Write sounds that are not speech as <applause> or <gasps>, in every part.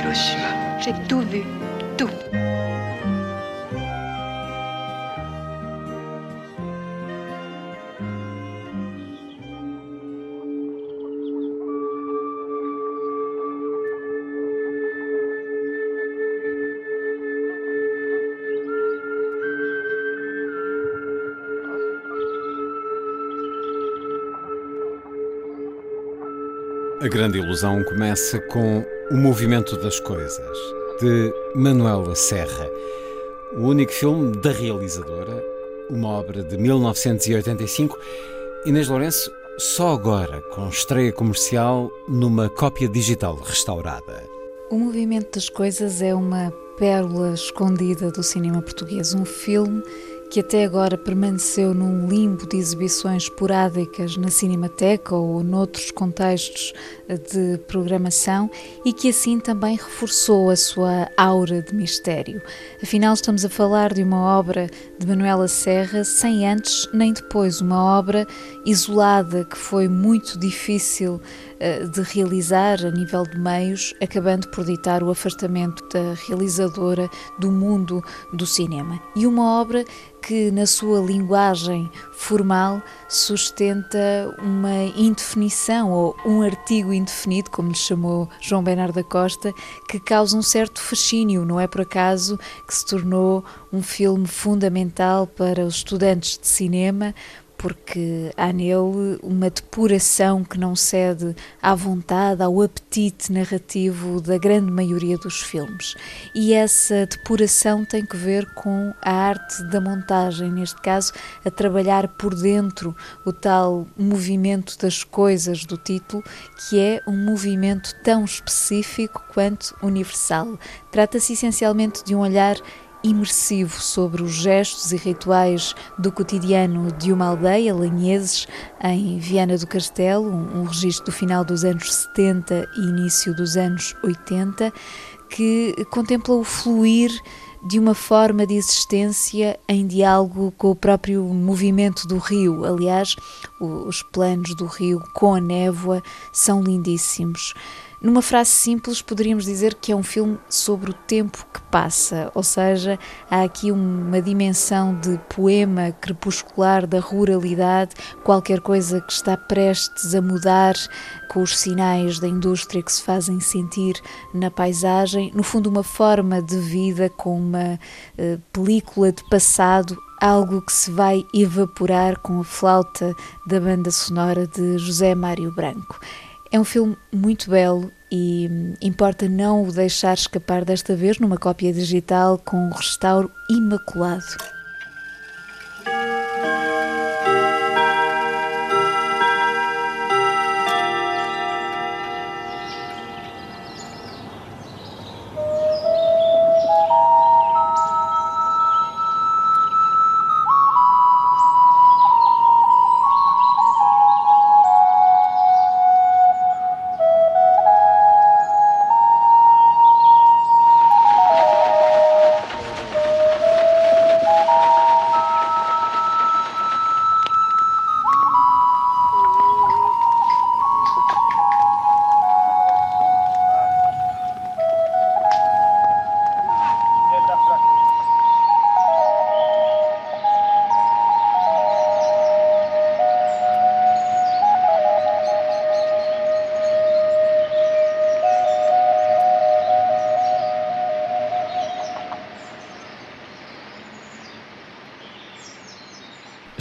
Hiroshima. J'ai tout vu. Tout. A grande ilusão começa com O Movimento das Coisas, de Manuela Serra. O único filme da realizadora, uma obra de 1985. Inês Lourenço, só agora com estreia comercial numa cópia digital restaurada. O Movimento das Coisas é uma pérola escondida do cinema português, um filme que até agora permaneceu num limbo de exibições esporádicas na Cinemateca ou noutros contextos de programação e que assim também reforçou a sua aura de mistério. Afinal, estamos a falar de uma obra de Manuela Serra sem antes nem depois, uma obra isolada que foi muito difícil eh, de realizar a nível de meios, acabando por ditar o afastamento da realizadora do mundo do cinema. E uma obra que, na sua linguagem formal, sustenta uma indefinição ou um artigo indefinido, como lhe chamou João Bernardo da Costa, que causa um certo fascínio. Não é por acaso que se tornou um filme fundamental para os estudantes de cinema, porque há nele uma depuração que não cede à vontade, ao apetite narrativo da grande maioria dos filmes. E essa depuração tem que ver com a arte da montagem, neste caso, a trabalhar por dentro o tal movimento das coisas do título, que é um movimento tão específico quanto universal. Trata-se essencialmente de um olhar imersivo sobre os gestos e rituais do cotidiano de uma aldeia, Lanheses, em Viana do Castelo, um, registro do final dos anos 70 e início dos anos 80, que contempla o fluir de uma forma de existência em diálogo com o próprio movimento do rio. Aliás, os planos do rio com a névoa são lindíssimos. Numa frase simples, poderíamos dizer que é um filme sobre o tempo que passa, ou seja, há aqui uma dimensão de poema crepuscular da ruralidade, qualquer coisa que está prestes a mudar com os sinais da indústria que se fazem sentir na paisagem, no fundo, uma forma de vida com uma uh, película de passado algo que se vai evaporar com a flauta da banda sonora de José Mário Branco. É um filme muito belo e hum, importa não o deixar escapar desta vez numa cópia digital com um restauro imaculado.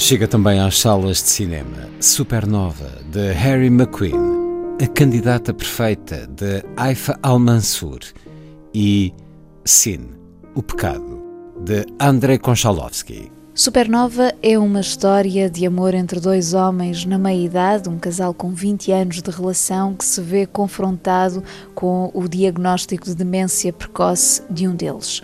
Chega também às salas de cinema Supernova, de Harry McQueen, A Candidata Perfeita, de Haifa Al-Mansur e Sin, O Pecado, de Andrei Konchalovsky. Supernova é uma história de amor entre dois homens na meia-idade, um casal com 20 anos de relação que se vê confrontado com o diagnóstico de demência precoce de um deles.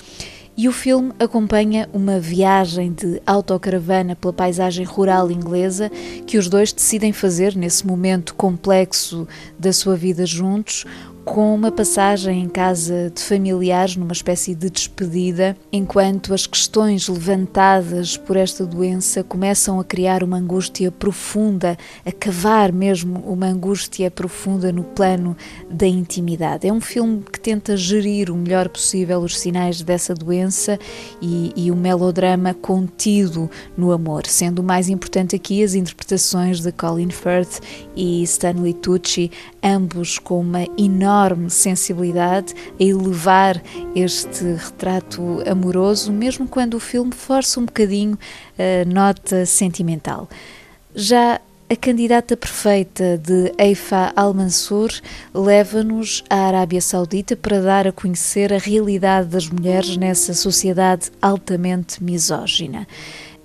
E o filme acompanha uma viagem de autocaravana pela paisagem rural inglesa que os dois decidem fazer nesse momento complexo da sua vida juntos, com uma passagem em casa de familiares, numa espécie de despedida, enquanto as questões levantadas por esta doença começam a criar uma angústia profunda, a cavar mesmo uma angústia profunda no plano da intimidade. É um filme que tenta gerir o melhor possível os sinais dessa doença e, e o melodrama contido no amor, sendo o mais importante aqui as interpretações de Colin Firth e Stanley Tucci, ambos com uma enorme enorme sensibilidade a elevar este retrato amoroso, mesmo quando o filme força um bocadinho a nota sentimental. Já a candidata perfeita de Eifa Al-Mansur leva-nos à Arábia Saudita para dar a conhecer a realidade das mulheres nessa sociedade altamente misógina.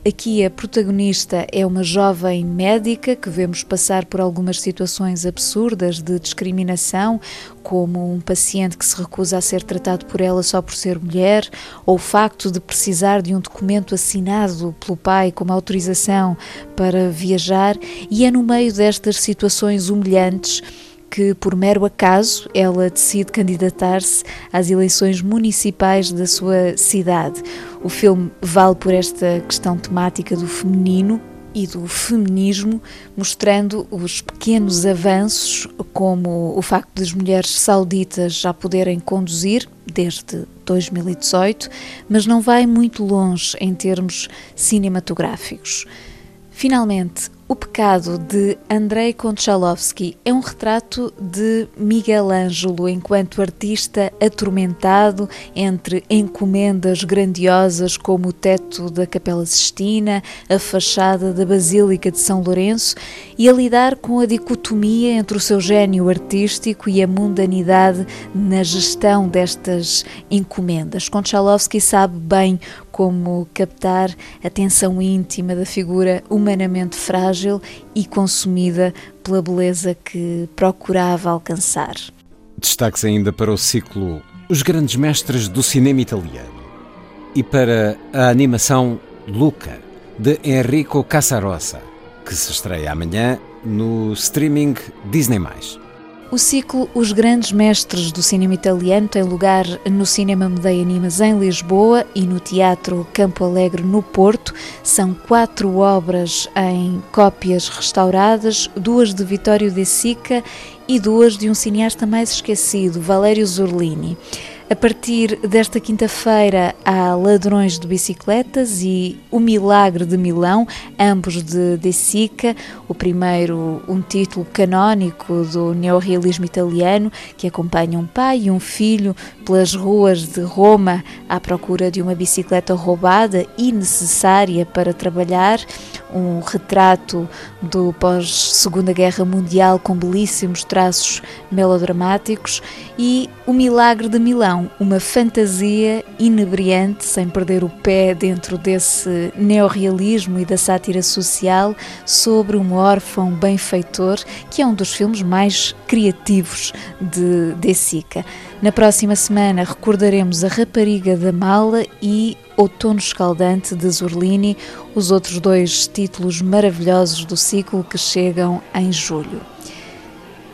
Aqui a protagonista é uma jovem médica que vemos passar por algumas situações absurdas de discriminação, como um paciente que se recusa a ser tratado por ela só por ser mulher, ou o facto de precisar de um documento assinado pelo pai como autorização para viajar, e é no meio destas situações humilhantes que, por mero acaso, ela decide candidatar-se às eleições municipais da sua cidade. O filme vale por esta questão temática do feminino e do feminismo, mostrando os pequenos avanços, como o facto das mulheres sauditas já poderem conduzir desde 2018, mas não vai muito longe em termos cinematográficos. Finalmente, o Pecado de Andrei Konchalovsky é um retrato de Miguel Ângelo enquanto artista atormentado entre encomendas grandiosas como o teto da Capela Sistina, a fachada da Basílica de São Lourenço e a lidar com a dicotomia entre o seu gênio artístico e a mundanidade na gestão destas encomendas. Konchalovsky sabe bem como captar a tensão íntima da figura humanamente frágil e consumida pela beleza que procurava alcançar. Destaques ainda para o ciclo Os Grandes Mestres do Cinema Italiano e para a animação Luca, de Enrico Casarossa, que se estreia amanhã no streaming Disney+. O ciclo Os Grandes Mestres do Cinema Italiano tem lugar no Cinema Medeia Animas em Lisboa e no Teatro Campo Alegre no Porto. São quatro obras em cópias restauradas, duas de Vittorio De Sica e duas de um cineasta mais esquecido, Valério Zurlini. A partir desta quinta-feira há Ladrões de Bicicletas e O Milagre de Milão, ambos de De Sica. O primeiro, um título canónico do neorrealismo italiano, que acompanha um pai e um filho pelas ruas de Roma à procura de uma bicicleta roubada e necessária para trabalhar. Um retrato do pós-Segunda Guerra Mundial com belíssimos traços melodramáticos e O Milagre de Milão uma fantasia inebriante, sem perder o pé dentro desse neorrealismo e da sátira social, sobre um órfão benfeitor, que é um dos filmes mais criativos de De Sica. Na próxima semana recordaremos A Rapariga da Mala e Outono Escaldante de Zurlini, os outros dois títulos maravilhosos do ciclo que chegam em julho.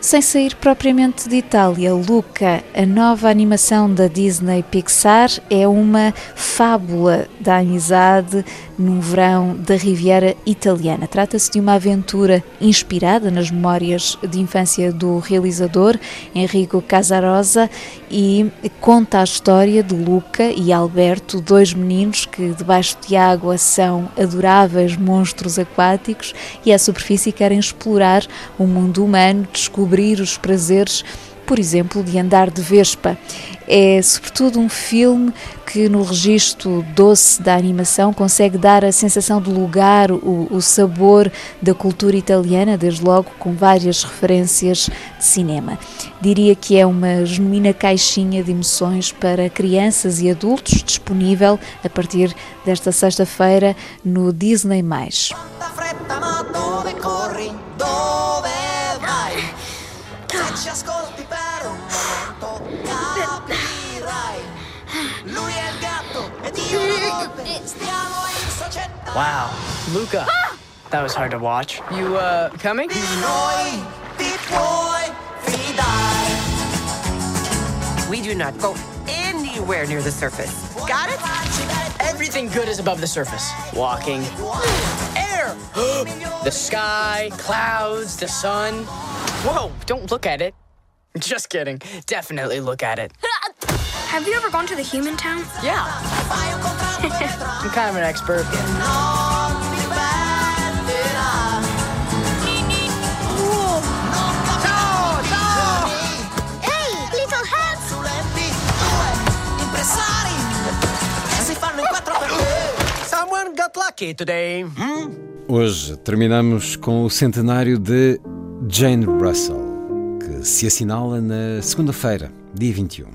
Sem sair propriamente de Itália, Luca, a nova animação da Disney Pixar, é uma fábula da amizade num verão da Riviera Italiana. Trata-se de uma aventura inspirada nas memórias de infância do realizador Enrico Casarosa e conta a história de Luca e Alberto, dois meninos que debaixo de água são adoráveis monstros aquáticos e à superfície querem explorar o mundo humano, descobrir os prazeres por exemplo, de Andar de Vespa. É sobretudo um filme que, no registro doce da animação, consegue dar a sensação de lugar, o, o sabor da cultura italiana, desde logo com várias referências de cinema. Diria que é uma genuína caixinha de emoções para crianças e adultos, disponível a partir desta sexta-feira no Disney+. ci ascolti per un momento capirai. Lui è il gatto ed io la notte eh. stiamo in società. Wow. Luca ah! that was hard to watch. You uh coming? di noi ti puoi fidare. We do not go anywhere near the surface. Got it? everything good is above the surface. Walking. Air. <gasps> The sky clouds the sun. Whoa, don't look at it. Just kidding. Definitely look at it. <laughs> Have you ever gone to the human town? Yeah. <laughs> I'm kind of an expert. Hey, little hats! Someone got lucky today. Hmm? Hoje terminamos com o centenário de Jane Russell, que se assinala na segunda-feira, dia 21.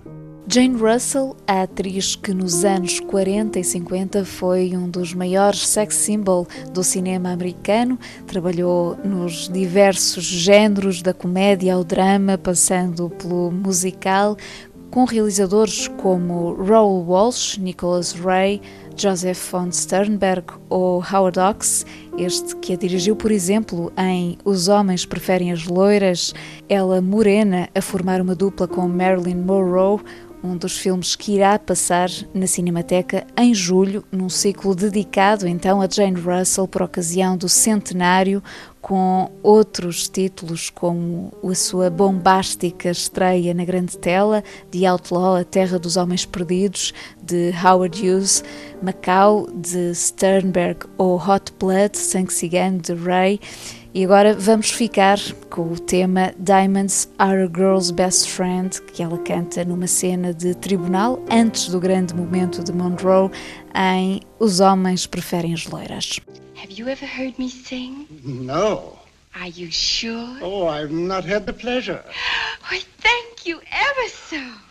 Jane Russell, a atriz que nos anos 40 e 50 foi um dos maiores sex symbol do cinema americano, trabalhou nos diversos géneros da comédia ao drama, passando pelo musical, com realizadores como Raoul Walsh, Nicholas Ray, Joseph von Sternberg ou Howard Hawks, este que a dirigiu, por exemplo, em Os Homens Preferem as Loiras, ela morena a formar uma dupla com Marilyn Monroe, um dos filmes que irá passar na Cinemateca em julho, num ciclo dedicado então a Jane Russell por ocasião do centenário, com outros títulos como a sua bombástica estreia na grande tela, The Outlaw, A Terra dos Homens Perdidos, de Howard Hughes, Macau, de Sternberg ou Hot Blood, Sangue Cigano, de Ray. E agora vamos ficar com o tema Diamonds Are a Girl's Best Friend, que ela canta numa cena de tribunal antes do grande momento de Monroe em Os Homens Preferem as Loiras. Have you ever heard me sing? No. Are you sure? Oh, I've not had the pleasure. <gasps> Why, thank you ever so.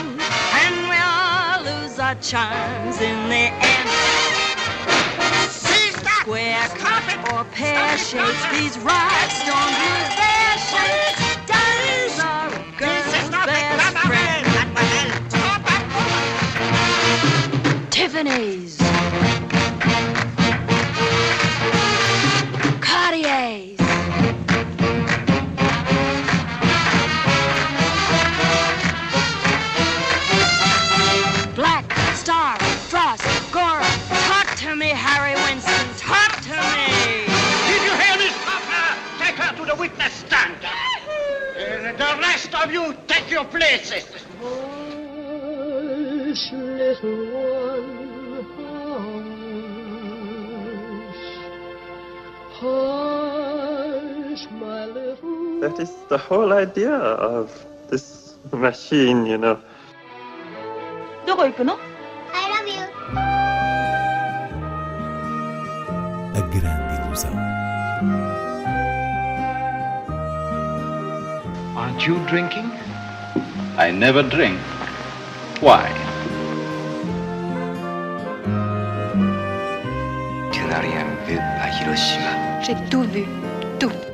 our charms in the end. Square cut or pear shapes, these rocks don't lose their shape. Diamonds are a girl's best friend. Tiffany's. her to the witness stand. Uh, the rest of you, take your places. Hush, little one, hush. Hush, my little That is the whole idea of this machine, you know. どこ行くの I love you. A grande ilusão. Aren't you drinking? I never drink. Why? Tu n'as rien vu à Hiroshima. J'ai tout vu. Tout.